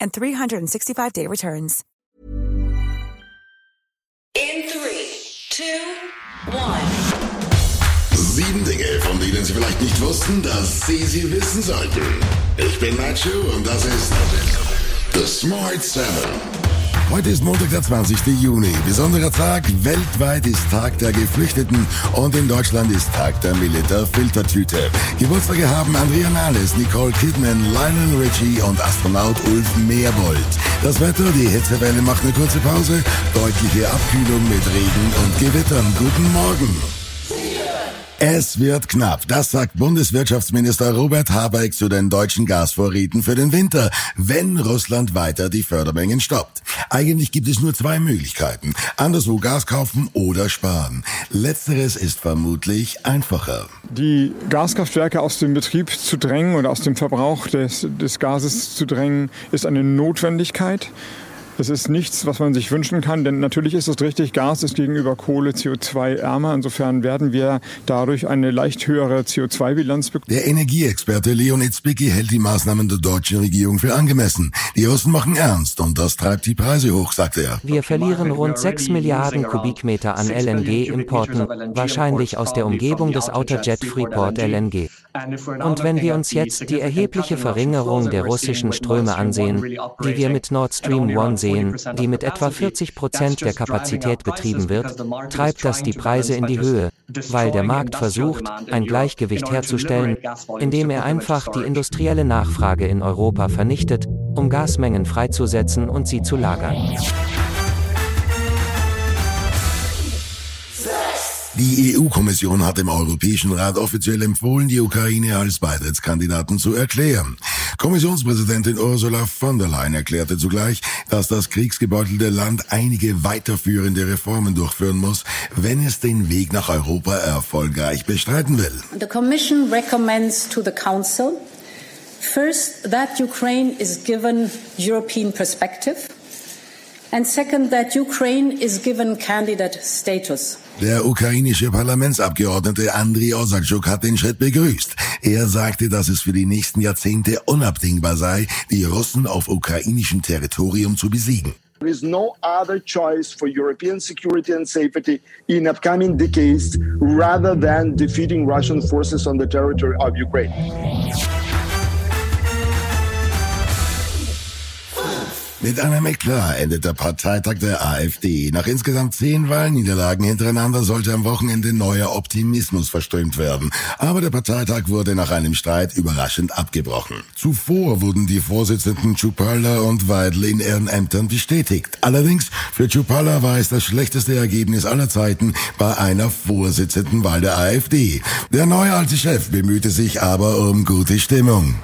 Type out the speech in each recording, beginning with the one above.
and 365-day returns. In three, two, one. Sieben Dinge, von denen Sie vielleicht nicht wussten, dass Sie sie wissen sollten. Ich bin Nacho und das ist The Smart Seven. Heute ist Montag, der 20. Juni. Besonderer Tag. Weltweit ist Tag der Geflüchteten und in Deutschland ist Tag der Militär-Filtertüte. Geburtstage haben Andrea Nahles, Nicole Kidman, Lionel Richie und Astronaut Ulf Meerbold. Das Wetter, die Hitzewelle macht eine kurze Pause. Deutliche Abkühlung mit Regen und Gewittern. Guten Morgen. Es wird knapp, das sagt Bundeswirtschaftsminister Robert Habeck zu den deutschen Gasvorräten für den Winter, wenn Russland weiter die Fördermengen stoppt. Eigentlich gibt es nur zwei Möglichkeiten, anderswo Gas kaufen oder sparen. Letzteres ist vermutlich einfacher. Die Gaskraftwerke aus dem Betrieb zu drängen oder aus dem Verbrauch des, des Gases zu drängen, ist eine Notwendigkeit. Das ist nichts, was man sich wünschen kann, denn natürlich ist es richtig, Gas ist gegenüber Kohle CO2-ärmer. Insofern werden wir dadurch eine leicht höhere CO2-Bilanz bekommen. Der Energieexperte Leonid Spicki hält die Maßnahmen der deutschen Regierung für angemessen. Die Russen machen ernst und das treibt die Preise hoch, sagt er. Wir verlieren rund 6 Milliarden Kubikmeter an LNG-Importen, wahrscheinlich aus der Umgebung des Autojet Freeport LNG. Und wenn wir uns jetzt die erhebliche Verringerung der russischen Ströme ansehen, die wir mit Nord Stream 1 sehen, die mit etwa 40 Prozent der Kapazität betrieben wird, treibt das die Preise in die Höhe, weil der Markt versucht, ein Gleichgewicht herzustellen, indem er einfach die industrielle Nachfrage in Europa vernichtet, um Gasmengen freizusetzen und sie zu lagern. Die EU-Kommission hat dem Europäischen Rat offiziell empfohlen, die Ukraine als Beitrittskandidaten zu erklären. Kommissionspräsidentin Ursula von der Leyen erklärte zugleich, dass das kriegsgebeutelte Land einige weiterführende Reformen durchführen muss, wenn es den Weg nach Europa erfolgreich bestreiten will. The Commission recommends to the Council first that Ukraine is given European perspective and second that Ukraine is given candidate status. Der ukrainische Parlamentsabgeordnete Andriy Osachuk hat den Schritt begrüßt. Er sagte, dass es für die nächsten Jahrzehnte unabdingbar sei, die Russen auf ukrainischem Territorium zu besiegen. There is no other choice for European security and safety in upcoming decades rather than defeating Russian forces on the territory of Ukraine. Mit einem Eklat endet der Parteitag der AfD. Nach insgesamt zehn Wahlniederlagen hintereinander sollte am Wochenende neuer Optimismus verströmt werden. Aber der Parteitag wurde nach einem Streit überraschend abgebrochen. Zuvor wurden die Vorsitzenden Chupala und Weidel in ihren Ämtern bestätigt. Allerdings für Chupala war es das schlechteste Ergebnis aller Zeiten bei einer Vorsitzendenwahl der AfD. Der neue alte Chef bemühte sich aber um gute Stimmung.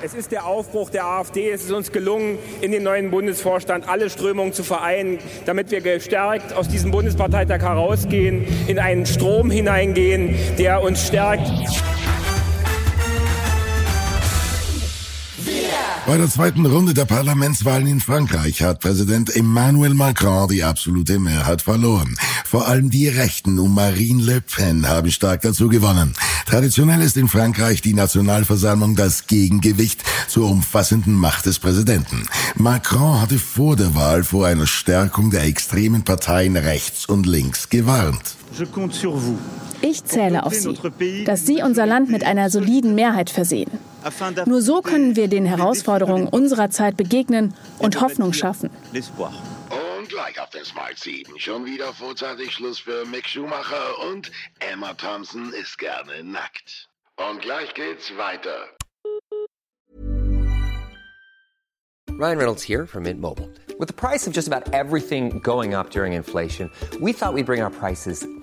Es ist der Aufbruch der AfD. Es ist uns gelungen, in den neuen Bundesvorstand alle Strömungen zu vereinen, damit wir gestärkt aus diesem Bundesparteitag herausgehen, in einen Strom hineingehen, der uns stärkt. Bei der zweiten Runde der Parlamentswahlen in Frankreich hat Präsident Emmanuel Macron die absolute Mehrheit verloren. Vor allem die Rechten um Marine Le Pen haben stark dazu gewonnen. Traditionell ist in Frankreich die Nationalversammlung das Gegengewicht zur umfassenden Macht des Präsidenten. Macron hatte vor der Wahl vor einer Stärkung der extremen Parteien rechts und links gewarnt. Ich zähle auf Sie, dass Sie unser Land mit einer soliden Mehrheit versehen. Nur so können wir den Herausforderungen unserer Zeit begegnen und Hoffnung schaffen. Und gleich auf den Smart 7. Schon wieder vorzeitig Schluss für Mick Schumacher und Emma Thompson ist gerne nackt. Und gleich geht's weiter. Ryan Reynolds here from Mint Mobile. With the price of just about everything going up during inflation, we thought we'd bring our prices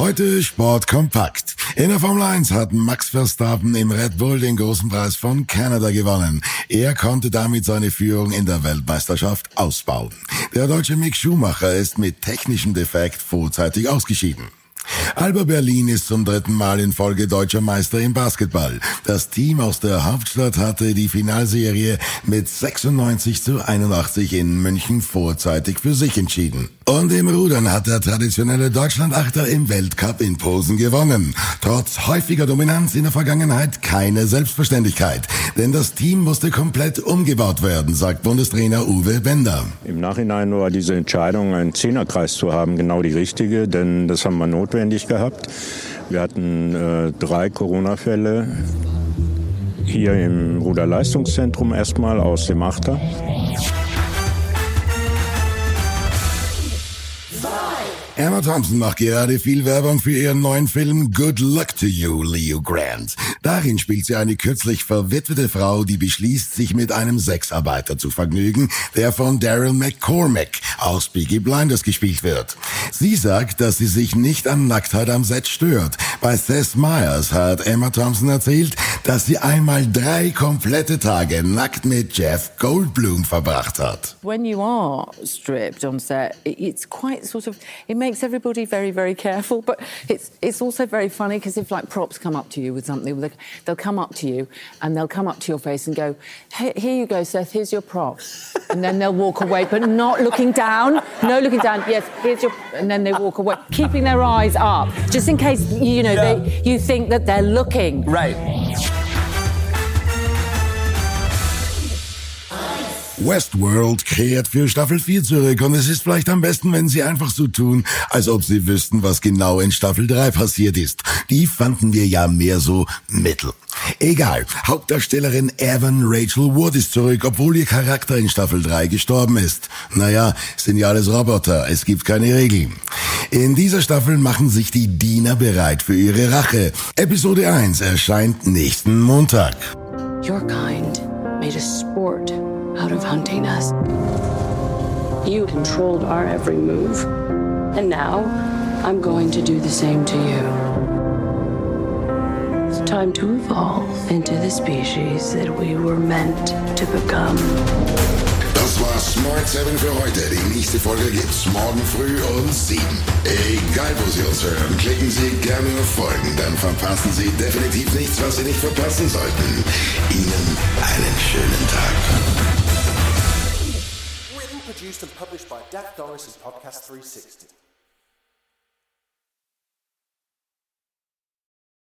Heute Sport kompakt. In der Formel 1 hat Max Verstappen im Red Bull den großen Preis von Kanada gewonnen. Er konnte damit seine Führung in der Weltmeisterschaft ausbauen. Der deutsche Mick Schumacher ist mit technischem Defekt vorzeitig ausgeschieden. Alba Berlin ist zum dritten Mal in Folge deutscher Meister im Basketball. Das Team aus der Hauptstadt hatte die Finalserie mit 96 zu 81 in München vorzeitig für sich entschieden. Und im Rudern hat der traditionelle Deutschlandachter im Weltcup in Posen gewonnen. Trotz häufiger Dominanz in der Vergangenheit keine Selbstverständlichkeit. Denn das Team musste komplett umgebaut werden, sagt Bundestrainer Uwe Bender. Im Nachhinein war diese Entscheidung, einen Zehnerkreis zu haben, genau die richtige, denn das haben wir notwendig gehabt. Wir hatten äh, drei Corona-Fälle hier im Ruderleistungszentrum erstmal aus dem Achter. Emma Thompson macht gerade viel Werbung für ihren neuen Film Good Luck to You, Leo Grant. Darin spielt sie eine kürzlich verwitwete Frau, die beschließt, sich mit einem Sexarbeiter zu vergnügen, der von Daryl McCormack aus Peaky Blinders gespielt wird. Sie sagt, dass sie sich nicht an Nacktheit am Set stört. Bei Seth Meyers hat Emma Thompson erzählt, dass sie einmal drei komplette Tage nackt mit Jeff Goldblum verbracht hat. When you are stripped on set, it- it's quite sort of it makes everybody very very careful, but it's it's also very funny because if like props come up to you with something, they'll, they'll come up to you and they'll come up to your face and go, "Hey, "Here you go, Seth. Here's your prop," and then they'll walk away, but not looking down. No looking down. Yes, here's your, and then they walk away, keeping their eyes up, just in case you know they, you think that they're looking. Right. Westworld kehrt für Staffel 4 zurück und es ist vielleicht am besten, wenn sie einfach so tun, als ob sie wüssten, was genau in Staffel 3 passiert ist. Die fanden wir ja mehr so mittel. Egal, Hauptdarstellerin Evan Rachel Wood ist zurück, obwohl ihr Charakter in Staffel 3 gestorben ist. Naja, sind ja alles Roboter, es gibt keine Regeln. In dieser Staffel machen sich die Diener bereit für ihre Rache. Episode 1 erscheint nächsten Montag. Your kind made a sport out of hunting us. You controlled our every move. And now, I'm going to do the same to you. It's time to evolve into the species that we were meant to become. Das war Smart 7 für heute. Die nächste Folge gibt's morgen früh um 7. Egal wo Sie uns hören, klicken Sie gerne auf Folgen, dann verpassen Sie definitiv nichts, was Sie nicht verpassen sollten. Ihnen einen schönen Tag. Produced, and published by Dak Doris' Podcast 360.